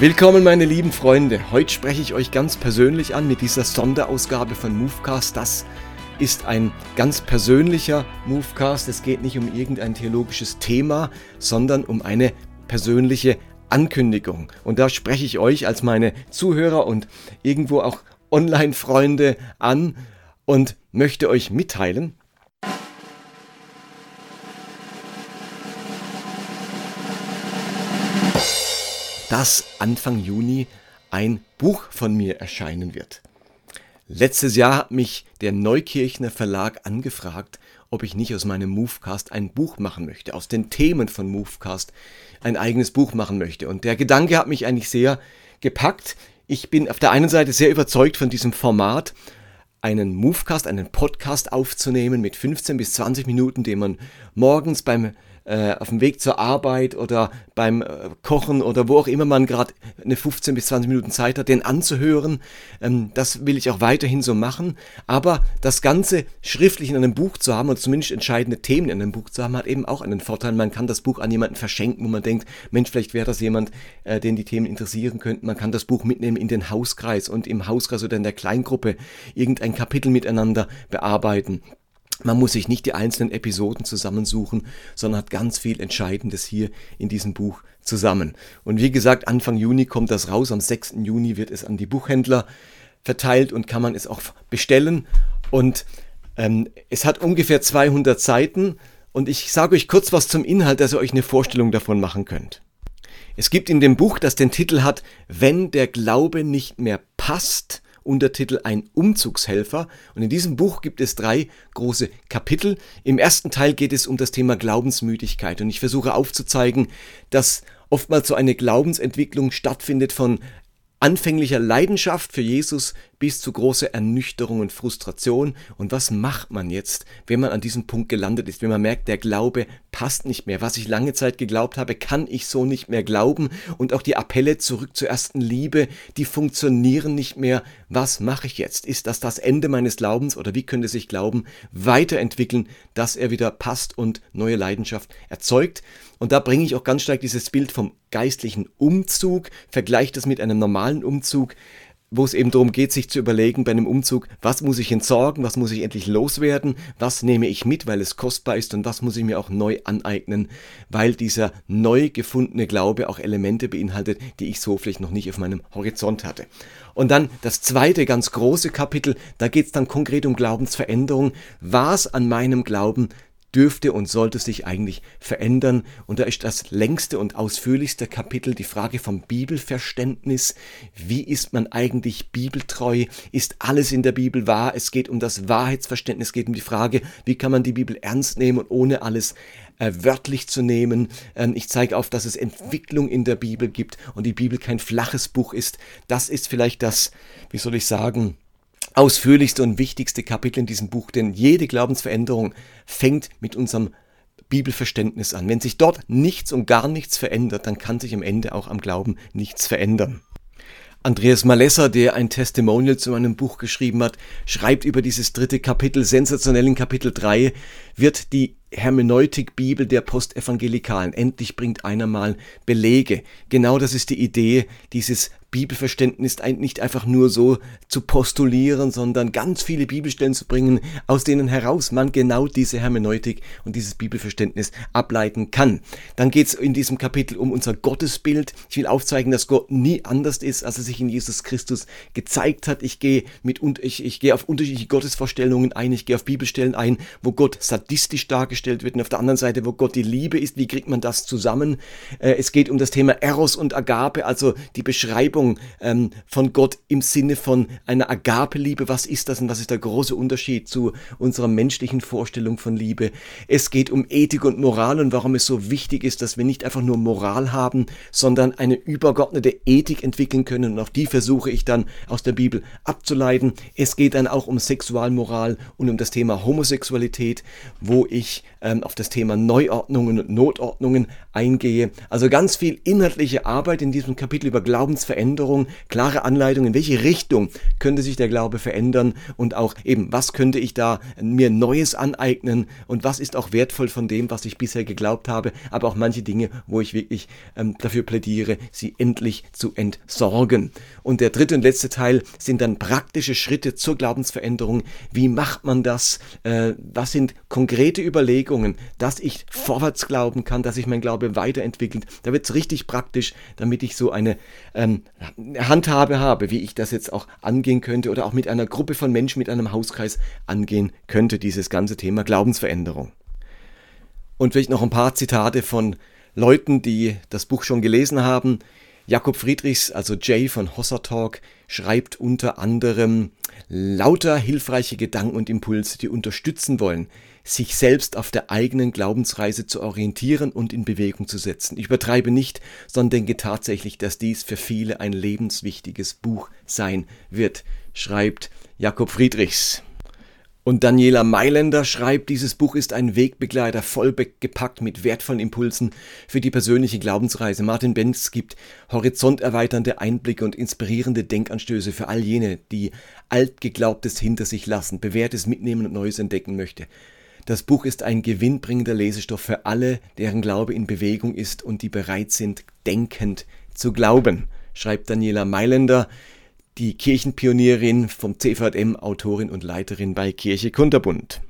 Willkommen meine lieben Freunde. Heute spreche ich euch ganz persönlich an mit dieser Sonderausgabe von Movecast. Das ist ein ganz persönlicher Movecast. Es geht nicht um irgendein theologisches Thema, sondern um eine persönliche Ankündigung. Und da spreche ich euch als meine Zuhörer und irgendwo auch Online-Freunde an und möchte euch mitteilen, dass Anfang Juni ein Buch von mir erscheinen wird. Letztes Jahr hat mich der Neukirchner Verlag angefragt, ob ich nicht aus meinem Movecast ein Buch machen möchte, aus den Themen von Movecast ein eigenes Buch machen möchte. Und der Gedanke hat mich eigentlich sehr gepackt. Ich bin auf der einen Seite sehr überzeugt von diesem Format, einen Movecast, einen Podcast aufzunehmen mit 15 bis 20 Minuten, den man morgens beim äh, auf dem Weg zur Arbeit oder beim äh, Kochen oder wo auch immer man gerade eine 15 bis 20 Minuten Zeit hat, den anzuhören. Ähm, das will ich auch weiterhin so machen. Aber das Ganze schriftlich in einem Buch zu haben und zumindest entscheidende Themen in einem Buch zu haben, hat eben auch einen Vorteil. Man kann das Buch an jemanden verschenken, wo man denkt, Mensch, vielleicht wäre das jemand, äh, den die Themen interessieren könnten. Man kann das Buch mitnehmen in den Hauskreis und im Hauskreis oder in der Kleingruppe irgendein Kapitel miteinander bearbeiten. Man muss sich nicht die einzelnen Episoden zusammensuchen, sondern hat ganz viel Entscheidendes hier in diesem Buch zusammen. Und wie gesagt, Anfang Juni kommt das raus. Am 6. Juni wird es an die Buchhändler verteilt und kann man es auch bestellen. Und ähm, es hat ungefähr 200 Seiten. Und ich sage euch kurz was zum Inhalt, dass ihr euch eine Vorstellung davon machen könnt. Es gibt in dem Buch, das den Titel hat, Wenn der Glaube nicht mehr passt, Untertitel Ein Umzugshelfer. Und in diesem Buch gibt es drei große Kapitel. Im ersten Teil geht es um das Thema Glaubensmüdigkeit. Und ich versuche aufzuzeigen, dass oftmals so eine Glaubensentwicklung stattfindet von anfänglicher Leidenschaft für Jesus bis zu großer Ernüchterung und Frustration. Und was macht man jetzt, wenn man an diesem Punkt gelandet ist, wenn man merkt, der Glaube passt nicht mehr. Was ich lange Zeit geglaubt habe, kann ich so nicht mehr glauben. Und auch die Appelle zurück zur ersten Liebe, die funktionieren nicht mehr. Was mache ich jetzt? Ist das das Ende meines Glaubens oder wie könnte sich Glauben weiterentwickeln, dass er wieder passt und neue Leidenschaft erzeugt? Und da bringe ich auch ganz stark dieses Bild vom geistlichen Umzug, vergleiche das mit einem normalen Umzug, wo es eben darum geht, sich zu überlegen bei einem Umzug, was muss ich entsorgen, was muss ich endlich loswerden, was nehme ich mit, weil es kostbar ist und was muss ich mir auch neu aneignen, weil dieser neu gefundene Glaube auch Elemente beinhaltet, die ich so vielleicht noch nicht auf meinem Horizont hatte. Und dann das zweite ganz große Kapitel, da geht es dann konkret um Glaubensveränderung. Was an meinem Glauben dürfte und sollte sich eigentlich verändern. Und da ist das längste und ausführlichste Kapitel die Frage vom Bibelverständnis. Wie ist man eigentlich bibeltreu? Ist alles in der Bibel wahr? Es geht um das Wahrheitsverständnis, es geht um die Frage, wie kann man die Bibel ernst nehmen und ohne alles äh, wörtlich zu nehmen. Ähm, ich zeige auf, dass es Entwicklung in der Bibel gibt und die Bibel kein flaches Buch ist. Das ist vielleicht das, wie soll ich sagen, ausführlichste und wichtigste Kapitel in diesem Buch, denn jede Glaubensveränderung fängt mit unserem Bibelverständnis an. Wenn sich dort nichts und gar nichts verändert, dann kann sich am Ende auch am Glauben nichts verändern. Andreas Malesser, der ein Testimonial zu meinem Buch geschrieben hat, schreibt über dieses dritte Kapitel, sensationell in Kapitel 3, wird die Hermeneutik-Bibel der Postevangelikalen. Endlich bringt einer mal Belege. Genau das ist die Idee dieses Bibelverständnis nicht einfach nur so zu postulieren, sondern ganz viele Bibelstellen zu bringen, aus denen heraus man genau diese Hermeneutik und dieses Bibelverständnis ableiten kann. Dann geht es in diesem Kapitel um unser Gottesbild. Ich will aufzeigen, dass Gott nie anders ist, als er sich in Jesus Christus gezeigt hat. Ich gehe mit ich, ich gehe auf unterschiedliche Gottesvorstellungen ein, ich gehe auf Bibelstellen ein, wo Gott sadistisch dargestellt wird und auf der anderen Seite, wo Gott die Liebe ist. Wie kriegt man das zusammen? Äh, es geht um das Thema Eros und Agape, also die Beschreibung Beschreibung ähm, von Gott im Sinne von einer Agape-Liebe. Was ist das und was ist der große Unterschied zu unserer menschlichen Vorstellung von Liebe? Es geht um Ethik und Moral und warum es so wichtig ist, dass wir nicht einfach nur Moral haben, sondern eine übergeordnete Ethik entwickeln können. Und auch die versuche ich dann aus der Bibel abzuleiten. Es geht dann auch um Sexualmoral und um das Thema Homosexualität, wo ich ähm, auf das Thema Neuordnungen und Notordnungen eingehe. Also ganz viel inhaltliche Arbeit in diesem Kapitel über Glaubensveränderung, klare Anleitung, in welche Richtung könnte sich der Glaube verändern und auch eben, was könnte ich da mir Neues aneignen und was ist auch wertvoll von dem, was ich bisher geglaubt habe, aber auch manche Dinge, wo ich wirklich ähm, dafür plädiere, sie endlich zu entsorgen. Und der dritte und letzte Teil sind dann praktische Schritte zur Glaubensveränderung. Wie macht man das? Äh, was sind konkrete Überlegungen, dass ich vorwärts glauben kann, dass sich mein Glaube weiterentwickelt? Da wird es richtig praktisch, damit ich so eine ähm, Handhabe habe, wie ich das jetzt auch angehen könnte oder auch mit einer Gruppe von Menschen, mit einem Hauskreis angehen könnte, dieses ganze Thema Glaubensveränderung. Und vielleicht noch ein paar Zitate von Leuten, die das Buch schon gelesen haben. Jakob Friedrichs, also Jay von Hossa Talk, schreibt unter anderem lauter hilfreiche Gedanken und Impulse, die unterstützen wollen, sich selbst auf der eigenen Glaubensreise zu orientieren und in Bewegung zu setzen. Ich übertreibe nicht, sondern denke tatsächlich, dass dies für viele ein lebenswichtiges Buch sein wird, schreibt Jakob Friedrichs. Und Daniela Mailänder schreibt, dieses Buch ist ein Wegbegleiter, voll gepackt mit wertvollen Impulsen für die persönliche Glaubensreise. Martin Benz gibt horizonterweiternde Einblicke und inspirierende Denkanstöße für all jene, die altgeglaubtes hinter sich lassen, bewährtes mitnehmen und Neues entdecken möchte. Das Buch ist ein gewinnbringender Lesestoff für alle, deren Glaube in Bewegung ist und die bereit sind, denkend zu glauben, schreibt Daniela Mailänder die Kirchenpionierin vom CVM, Autorin und Leiterin bei Kirche Kunterbund.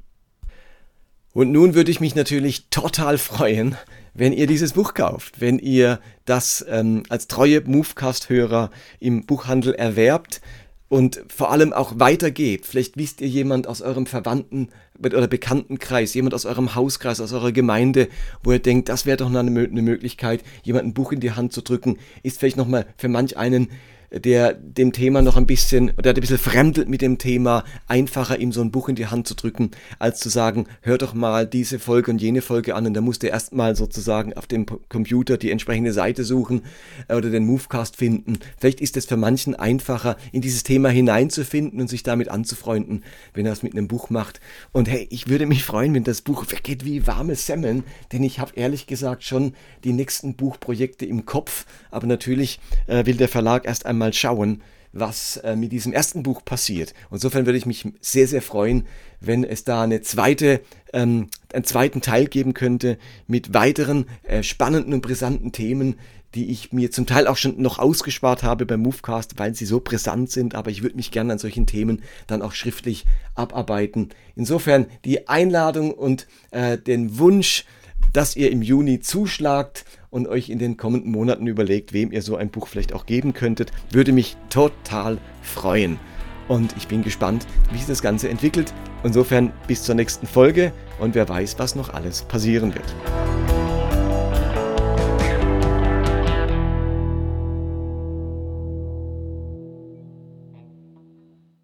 Und nun würde ich mich natürlich total freuen, wenn ihr dieses Buch kauft, wenn ihr das ähm, als treue Movecast-Hörer im Buchhandel erwerbt und vor allem auch weitergebt. Vielleicht wisst ihr jemand aus eurem Verwandten- oder Bekanntenkreis, jemand aus eurem Hauskreis, aus eurer Gemeinde, wo ihr denkt, das wäre doch eine, eine Möglichkeit, jemand ein Buch in die Hand zu drücken, ist vielleicht nochmal für manch einen der dem Thema noch ein bisschen, oder ein bisschen fremdelt mit dem Thema, einfacher ihm so ein Buch in die Hand zu drücken, als zu sagen, hör doch mal diese Folge und jene Folge an und da musst du erstmal sozusagen auf dem Computer die entsprechende Seite suchen äh, oder den Movecast finden. Vielleicht ist es für manchen einfacher, in dieses Thema hineinzufinden und sich damit anzufreunden, wenn er es mit einem Buch macht. Und hey, ich würde mich freuen, wenn das Buch weggeht wie warme Semmeln, denn ich habe ehrlich gesagt schon die nächsten Buchprojekte im Kopf, aber natürlich äh, will der Verlag erst einmal mal schauen, was äh, mit diesem ersten Buch passiert. Insofern würde ich mich sehr, sehr freuen, wenn es da eine zweite, ähm, einen zweiten Teil geben könnte mit weiteren äh, spannenden und brisanten Themen, die ich mir zum Teil auch schon noch ausgespart habe beim Movecast, weil sie so brisant sind, aber ich würde mich gerne an solchen Themen dann auch schriftlich abarbeiten. Insofern die Einladung und äh, den Wunsch, dass ihr im Juni zuschlagt und euch in den kommenden Monaten überlegt, wem ihr so ein Buch vielleicht auch geben könntet. Würde mich total freuen. Und ich bin gespannt, wie sich das Ganze entwickelt. Insofern bis zur nächsten Folge und wer weiß, was noch alles passieren wird.